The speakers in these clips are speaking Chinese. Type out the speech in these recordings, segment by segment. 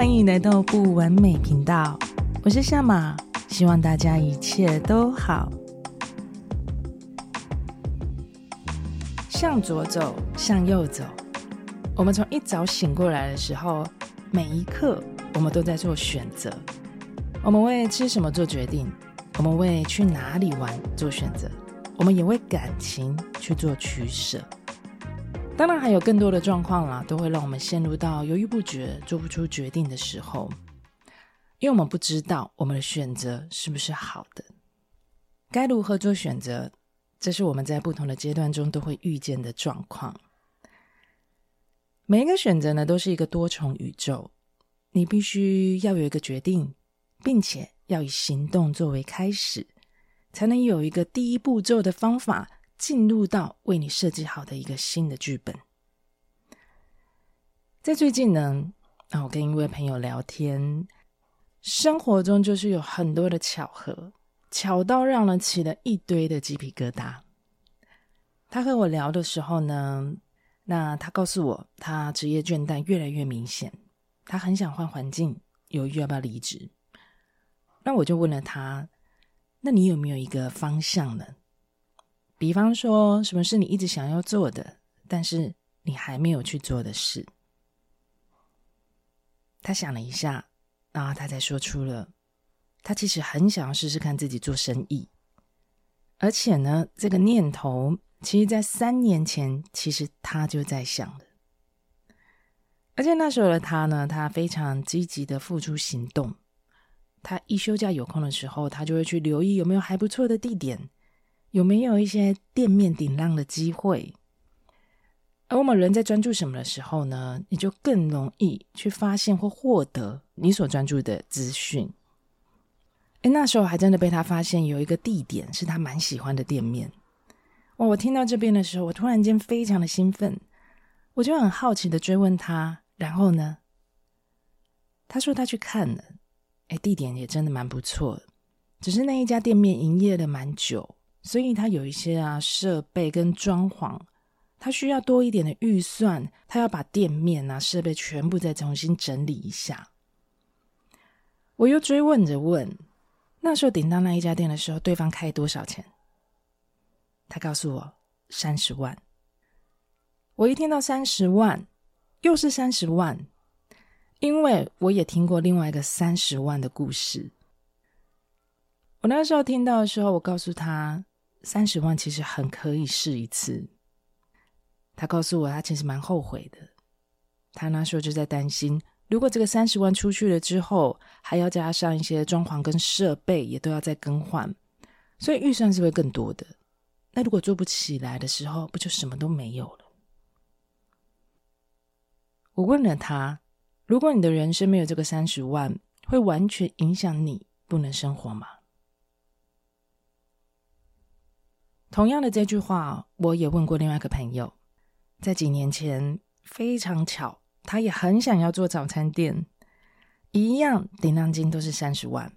欢迎来到不完美频道，我是夏玛，希望大家一切都好。向左走，向右走。我们从一早醒过来的时候，每一刻我们都在做选择。我们为吃什么做决定，我们为去哪里玩做选择，我们也为感情去做取舍。当然，还有更多的状况啦，都会让我们陷入到犹豫不决、做不出决定的时候，因为我们不知道我们的选择是不是好的，该如何做选择，这是我们在不同的阶段中都会遇见的状况。每一个选择呢，都是一个多重宇宙，你必须要有一个决定，并且要以行动作为开始，才能有一个第一步骤的方法。进入到为你设计好的一个新的剧本。在最近呢，啊，我跟一位朋友聊天，生活中就是有很多的巧合，巧到让人起了一堆的鸡皮疙瘩。他和我聊的时候呢，那他告诉我，他职业倦怠越来越明显，他很想换环境，犹豫要不要离职。那我就问了他，那你有没有一个方向呢？比方说，什么是你一直想要做的，但是你还没有去做的事？他想了一下，然后他才说出了，他其实很想要试试看自己做生意，而且呢，这个念头其实在三年前，其实他就在想的。而且那时候的他呢，他非常积极的付出行动，他一休假有空的时候，他就会去留意有没有还不错的地点。有没有一些店面顶浪的机会？而我们人在专注什么的时候呢？你就更容易去发现或获得你所专注的资讯。诶，那时候还真的被他发现有一个地点是他蛮喜欢的店面。哇！我听到这边的时候，我突然间非常的兴奋，我就很好奇的追问他。然后呢？他说他去看了，诶，地点也真的蛮不错，只是那一家店面营业了蛮久。所以他有一些啊设备跟装潢，他需要多一点的预算，他要把店面啊设备全部再重新整理一下。我又追问着问，那时候顶到那一家店的时候，对方开多少钱？他告诉我三十万。我一听到三十万，又是三十万，因为我也听过另外一个三十万的故事。我那时候听到的时候，我告诉他。三十万其实很可以试一次。他告诉我，他其实蛮后悔的。他那时候就在担心，如果这个三十万出去了之后，还要加上一些装潢跟设备，也都要再更换，所以预算是会更多的。那如果做不起来的时候，不就什么都没有了？我问了他，如果你的人生没有这个三十万，会完全影响你不能生活吗？同样的这句话，我也问过另外一个朋友，在几年前，非常巧，他也很想要做早餐店，一样顶让金都是三十万。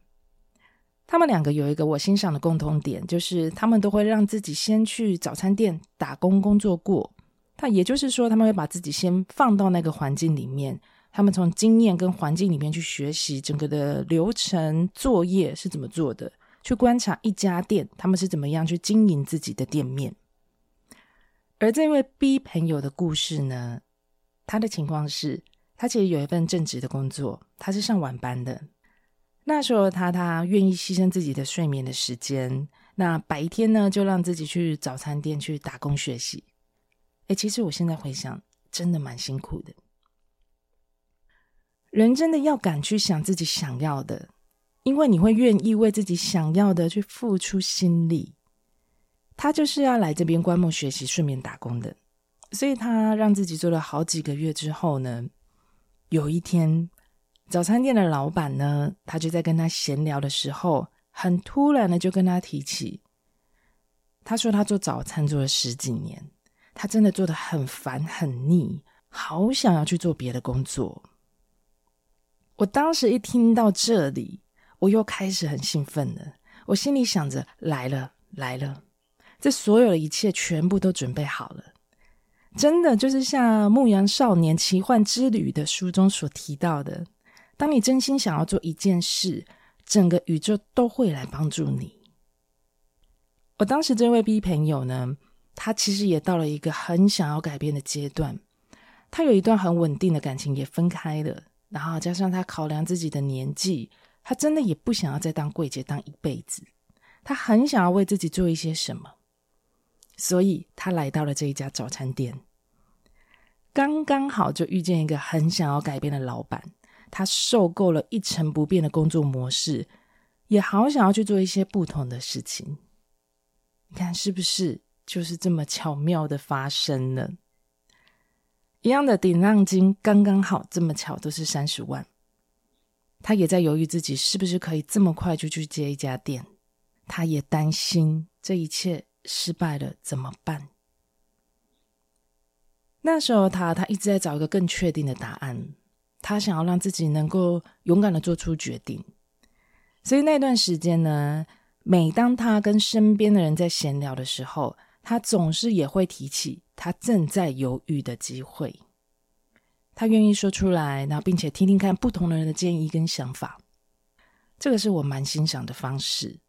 他们两个有一个我欣赏的共同点，就是他们都会让自己先去早餐店打工工作过。那也就是说，他们会把自己先放到那个环境里面，他们从经验跟环境里面去学习整个的流程作业是怎么做的。去观察一家店，他们是怎么样去经营自己的店面。而这位 B 朋友的故事呢，他的情况是，他其实有一份正职的工作，他是上晚班的。那时候他他愿意牺牲自己的睡眠的时间，那白天呢就让自己去早餐店去打工学习。诶，其实我现在回想，真的蛮辛苦的。人真的要敢去想自己想要的。因为你会愿意为自己想要的去付出心力，他就是要来这边观摩学习，顺便打工的。所以他让自己做了好几个月之后呢，有一天早餐店的老板呢，他就在跟他闲聊的时候，很突然的就跟他提起，他说他做早餐做了十几年，他真的做得很烦很腻，好想要去做别的工作。我当时一听到这里。我又开始很兴奋了，我心里想着来了来了，这所有的一切全部都准备好了，真的就是像《牧羊少年奇幻之旅》的书中所提到的，当你真心想要做一件事，整个宇宙都会来帮助你。我当时这位 B 朋友呢，他其实也到了一个很想要改变的阶段。他有一段很稳定的感情也分开了，然后加上他考量自己的年纪，他真的也不想要再当柜姐当一辈子。他很想要为自己做一些什么，所以他来到了这一家早餐店。刚刚好就遇见一个很想要改变的老板，他受够了一成不变的工作模式，也好想要去做一些不同的事情。你看是不是就是这么巧妙的发生了？一样的顶浪金刚刚好，这么巧都是三十万。他也在犹豫自己是不是可以这么快就去接一家店，他也担心这一切失败了怎么办？那时候他他一直在找一个更确定的答案，他想要让自己能够勇敢的做出决定。所以那段时间呢，每当他跟身边的人在闲聊的时候，他总是也会提起他正在犹豫的机会。他愿意说出来，然后并且听听看不同的人的建议跟想法，这个是我蛮欣赏的方式。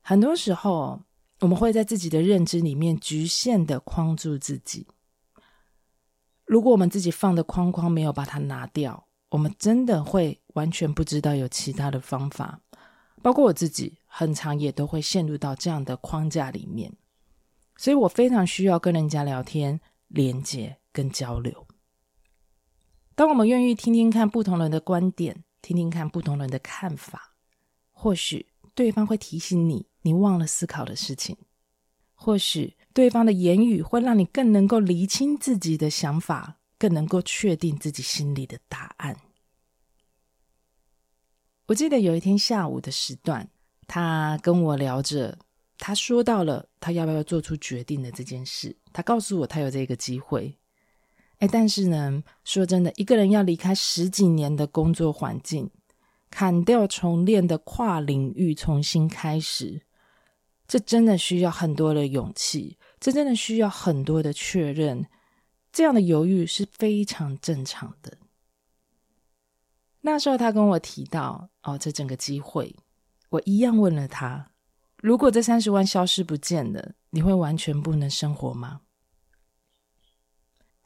很多时候，我们会在自己的认知里面局限的框住自己。如果我们自己放的框框没有把它拿掉，我们真的会完全不知道有其他的方法。包括我自己，很常也都会陷入到这样的框架里面，所以我非常需要跟人家聊天、连接跟交流。当我们愿意听听看不同人的观点，听听看不同人的看法，或许对方会提醒你你忘了思考的事情，或许对方的言语会让你更能够厘清自己的想法，更能够确定自己心里的答案。我记得有一天下午的时段，他跟我聊着，他说到了他要不要做出决定的这件事。他告诉我他有这个机会，哎，但是呢，说真的，一个人要离开十几年的工作环境，砍掉重练的跨领域，重新开始，这真的需要很多的勇气，这真的需要很多的确认。这样的犹豫是非常正常的。那时候他跟我提到哦，这整个机会，我一样问了他：如果这三十万消失不见了，你会完全不能生活吗？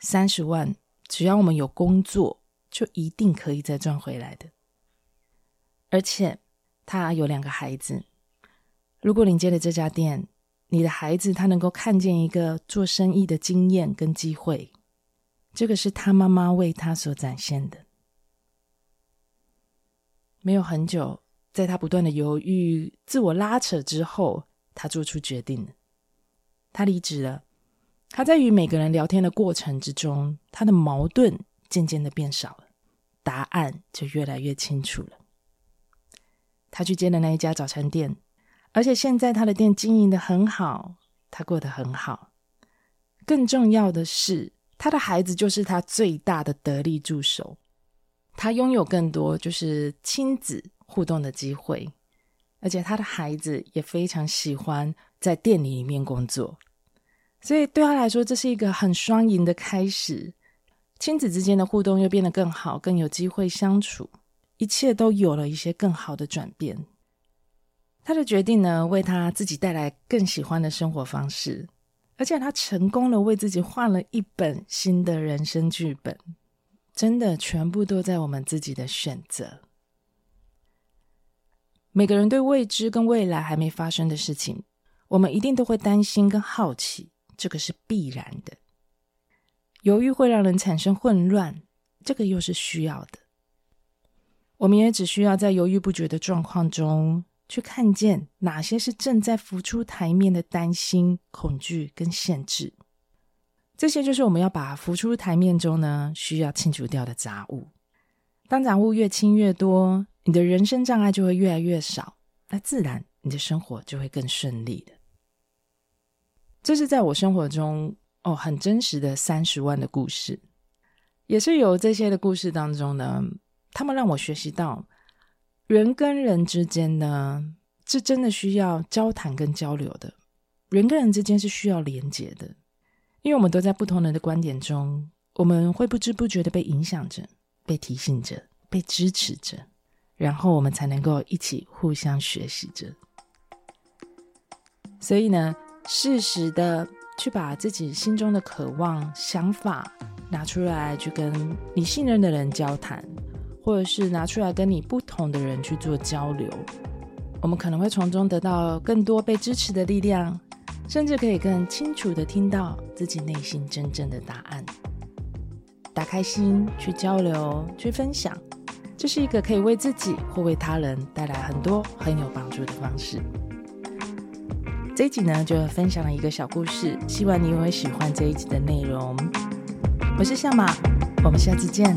三十万，只要我们有工作，就一定可以再赚回来的。而且他有两个孩子，如果你接了这家店，你的孩子他能够看见一个做生意的经验跟机会，这个是他妈妈为他所展现的。没有很久，在他不断的犹豫、自我拉扯之后，他做出决定了。他离职了。他在与每个人聊天的过程之中，他的矛盾渐渐的变少了，答案就越来越清楚了。他去接了那一家早餐店，而且现在他的店经营的很好，他过得很好。更重要的是，他的孩子就是他最大的得力助手。他拥有更多就是亲子互动的机会，而且他的孩子也非常喜欢在店里里面工作，所以对他来说，这是一个很双赢的开始。亲子之间的互动又变得更好，更有机会相处，一切都有了一些更好的转变。他的决定呢，为他自己带来更喜欢的生活方式，而且他成功了，为自己换了一本新的人生剧本。真的，全部都在我们自己的选择。每个人对未知跟未来还没发生的事情，我们一定都会担心跟好奇，这个是必然的。犹豫会让人产生混乱，这个又是需要的。我们也只需要在犹豫不决的状况中，去看见哪些是正在浮出台面的担心、恐惧跟限制。这些就是我们要把浮出台面中呢，需要清除掉的杂物。当杂物越清越多，你的人生障碍就会越来越少，那自然你的生活就会更顺利的。这是在我生活中哦很真实的三十万的故事，也是有这些的故事当中呢，他们让我学习到人跟人之间呢，是真的需要交谈跟交流的，人跟人之间是需要连接的。因为我们都在不同人的观点中，我们会不知不觉的被影响着、被提醒着、被支持着，然后我们才能够一起互相学习着。所以呢，适时的去把自己心中的渴望、想法拿出来，去跟你信任的人交谈，或者是拿出来跟你不同的人去做交流，我们可能会从中得到更多被支持的力量，甚至可以更清楚的听到自己内心真正的答案。打开心去交流、去分享，这是一个可以为自己或为他人带来很多很有帮助的方式。这一集呢，就分享了一个小故事，希望你也会喜欢这一集的内容。我是夏马，我们下次见。